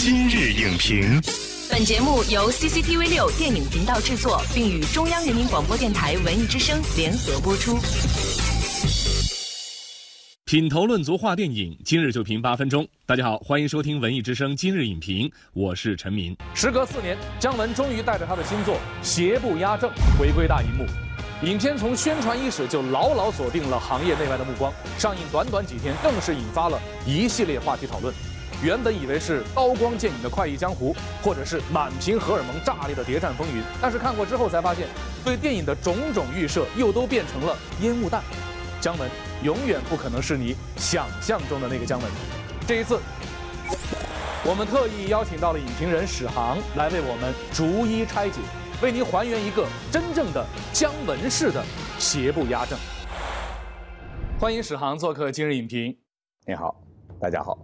今日影评，本节目由 CCTV 六电影频道制作，并与中央人民广播电台文艺之声联合播出。品头论足话电影，今日就评八分钟。大家好，欢迎收听文艺之声今日影评，我是陈明。时隔四年，姜文终于带着他的新作《邪不压正》回归大荧幕。影片从宣传伊始就牢牢锁定了行业内外的目光，上映短短几天，更是引发了一系列话题讨论。原本以为是刀光剑影的快意江湖，或者是满屏荷尔蒙炸裂的谍战风云，但是看过之后才发现，对电影的种种预设又都变成了烟雾弹。姜文永远不可能是你想象中的那个姜文。这一次，我们特意邀请到了影评人史航来为我们逐一拆解。为您还原一个真正的姜文式的邪不压正。欢迎史航做客今日影评。你好，大家好。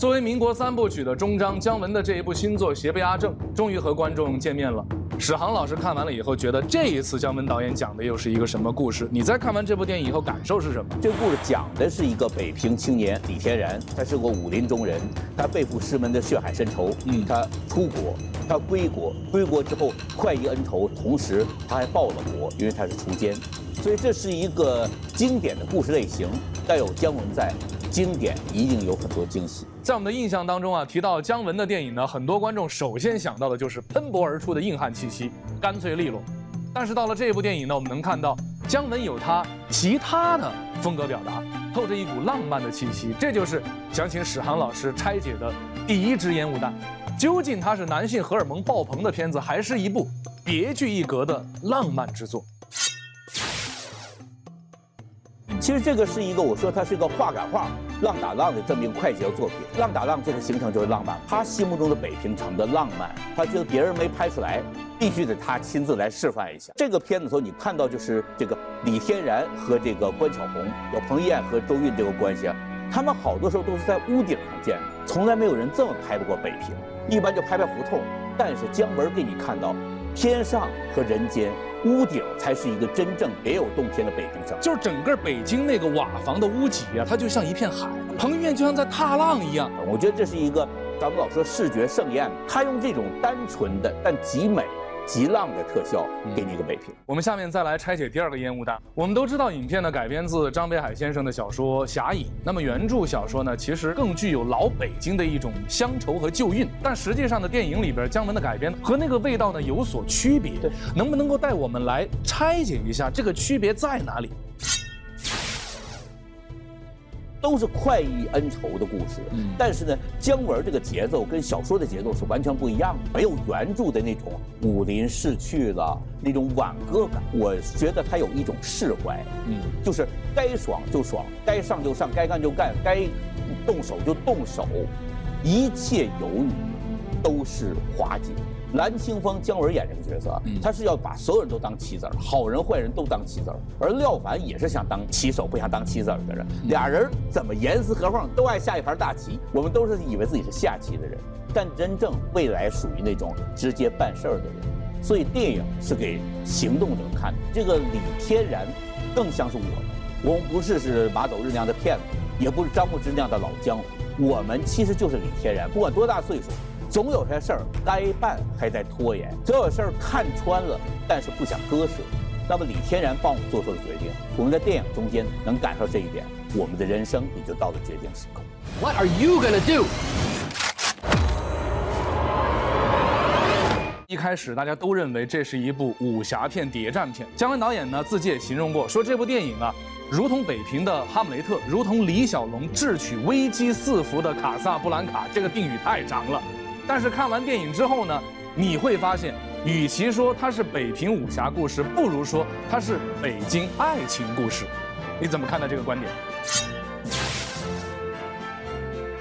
作为民国三部曲的终章，姜文的这一部新作《邪不压正》终于和观众见面了。史航老师看完了以后，觉得这一次姜文导演讲的又是一个什么故事？你在看完这部电影以后感受是什么？这个故事讲的是一个北平青年李天然，他是个武林中人，他背负师门的血海深仇，嗯，他出国，他归国，归国之后快意恩仇，同时他还报了国，因为他是锄奸，所以这是一个经典的故事类型，带有姜文在。经典一定有很多惊喜。在我们的印象当中啊，提到姜文的电影呢，很多观众首先想到的就是喷薄而出的硬汉气息，干脆利落。但是到了这部电影呢，我们能看到姜文有他其他的风格表达，透着一股浪漫的气息。这就是想请史航老师拆解的第一支烟雾弹。究竟它是男性荷尔蒙爆棚的片子，还是一部别具一格的浪漫之作？其实这个是一个，我说它是一个画感画、浪打浪的这么一个快节奏作品。浪打浪这个形成就是浪漫，他心目中的北平城的浪漫，他觉得别人没拍出来，必须得他亲自来示范一下。这个片子时候，你看到就是这个李天然和这个关晓红，有彭于晏和周韵这个关系，他们好多时候都是在屋顶上见，从来没有人这么拍过北平，一般就拍拍胡同。但是姜文给你看到。天上和人间，屋顶才是一个真正别有洞天的北京城。就是整个北京那个瓦房的屋脊啊，它就像一片海，彭于晏就像在踏浪一样。我觉得这是一个，咱们老说视觉盛宴，他用这种单纯的但极美。极浪的特效，给你一个北平。我们下面再来拆解第二个烟雾弹。我们都知道，影片呢改编自张北海先生的小说《侠影》。那么原著小说呢，其实更具有老北京的一种乡愁和旧韵。但实际上的电影里边姜文的改编和那个味道呢有所区别。能不能够带我们来拆解一下这个区别在哪里？都是快意恩仇的故事，但是呢，姜文这个节奏跟小说的节奏是完全不一样的，没有原著的那种武林逝去了那种挽歌感。我觉得他有一种释怀，嗯，就是该爽就爽，该上就上，该干就干，该动手就动手，一切犹豫都是滑稽。蓝青峰姜文演这个角色，他是要把所有人都当棋子儿，好人坏人都当棋子儿。而廖凡也是想当棋手，不想当棋子儿的人。俩人怎么严丝合缝，都爱下一盘大棋。我们都是以为自己是下棋的人，但真正未来属于那种直接办事儿的人。所以电影是给行动者看的。这个李天然，更像是我们。我们不是是马走日那样的骗子，也不是张牧之那样的老江湖。我们其实就是李天然，不管多大岁数。总有些事儿该办还在拖延，总有事儿看穿了，但是不想割舍。那么李天然帮我们做出了决定，我们在电影中间能感受这一点，我们的人生也就到了决定时刻。What are you gonna do？一开始大家都认为这是一部武侠片、谍战片。姜文导演呢自己也形容过，说这部电影啊，如同北平的哈姆雷特，如同李小龙智取危机四伏的卡萨布兰卡。这个定语太长了。但是看完电影之后呢，你会发现，与其说它是北平武侠故事，不如说它是北京爱情故事。你怎么看待这个观点？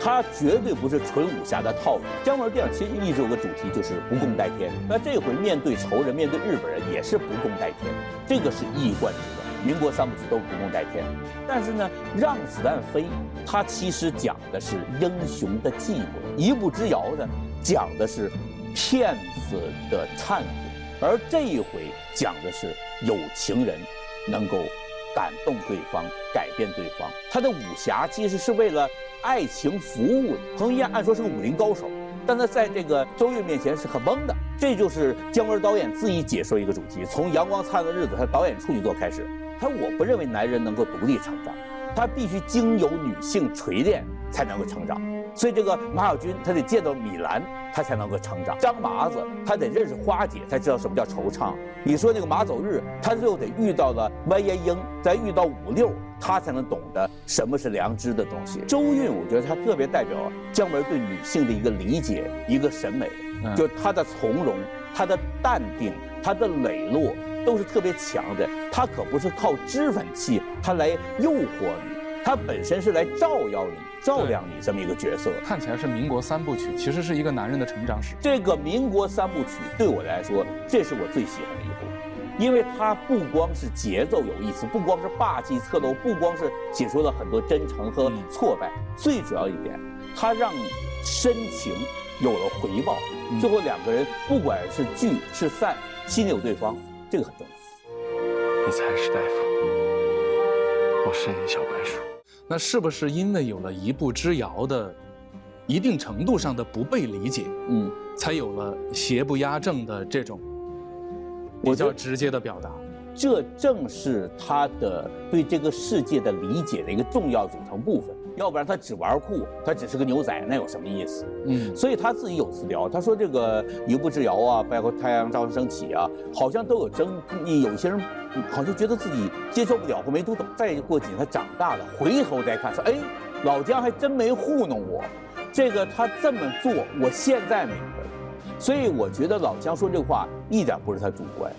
它绝对不是纯武侠的套路。姜文电影其实一直有个主题，就是不共戴天。那这回面对仇人，面对日本人，也是不共戴天，这个是一以贯之的。民国三部曲都不共戴天，但是呢，让子弹飞，它其实讲的是英雄的寂寞；一步之遥呢。讲的是骗子的忏悔，而这一回讲的是有情人能够感动对方、改变对方。他的武侠其实是为了爱情服务。彭于晏按说是个武林高手，但他在这个周韵面前是很懵的。这就是姜文导演自己解说一个主题，从《阳光灿烂的日子》他导演处女作开始，他我不认为男人能够独立成长，他必须经由女性锤炼才能够成长。所以这个马小军他得见到米兰，他才能够成长；张麻子他得认识花姐，才知道什么叫惆怅。你说那个马走日，他最后得遇到了完颜英，再遇到五六，他才能懂得什么是良知的东西。周韵，我觉得他特别代表姜文对女性的一个理解，一个审美。就是他的从容，他的淡定，他的磊落，都是特别强的。他可不是靠脂粉气，他来诱惑你，他本身是来照耀你、照亮你这么一个角色。看起来是民国三部曲，其实是一个男人的成长史。这个民国三部曲对我来说，这是我最喜欢的一部，因为它不光是节奏有意思，不光是霸气侧漏，不光是解说了很多真诚和挫败，最主要一点，它让你深情。有了回报，最后两个人不管是聚是散，心里有对方，这个很重要。你才是大夫，我是你小白鼠。那是不是因为有了一步之遥的一定程度上的不被理解，嗯，才有了邪不压正的这种比较直接的表达？这正是他的对这个世界的理解的一个重要组成部分。要不然他只玩酷，他只是个牛仔，那有什么意思？嗯，所以他自己有词聊，他说这个一步之遥啊，包括太阳照常升起啊，好像都有争议。有些人好像觉得自己接受不了或没读懂。再过几年他长大了，回头再看说，哎，老姜还真没糊弄我。这个他这么做，我现在明白了。所以我觉得老姜说这话一点不是他主观，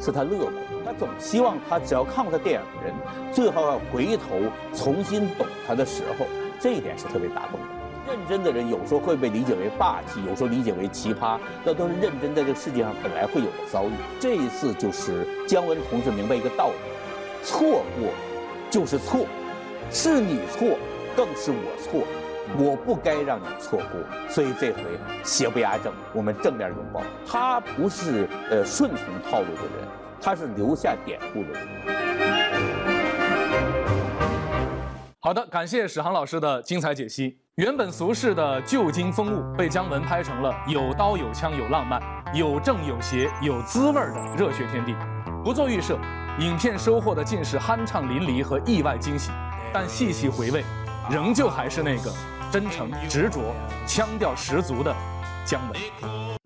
是他乐观。他总希望他只要看过他电影的人，最后要回头重新懂他的时候，这一点是特别打动的。认真的人有时候会被理解为霸气，有时候理解为奇葩，那都是认真在这个世界上本来会有的遭遇。这一次就是姜文同志明白一个道理：错过就是错，是你错，更是我错，我不该让你错过。所以这回邪不压正，我们正面拥抱。他不是呃顺从套路的人。他是留下典故的人。好的，感谢史航老师的精彩解析。原本俗世的旧京风物，被姜文拍成了有刀有枪有浪漫、有正有邪有滋味儿的热血天地。不做预设，影片收获的尽是酣畅淋漓和意外惊喜。但细细回味，仍旧还是那个真诚执着、腔调十足的姜文。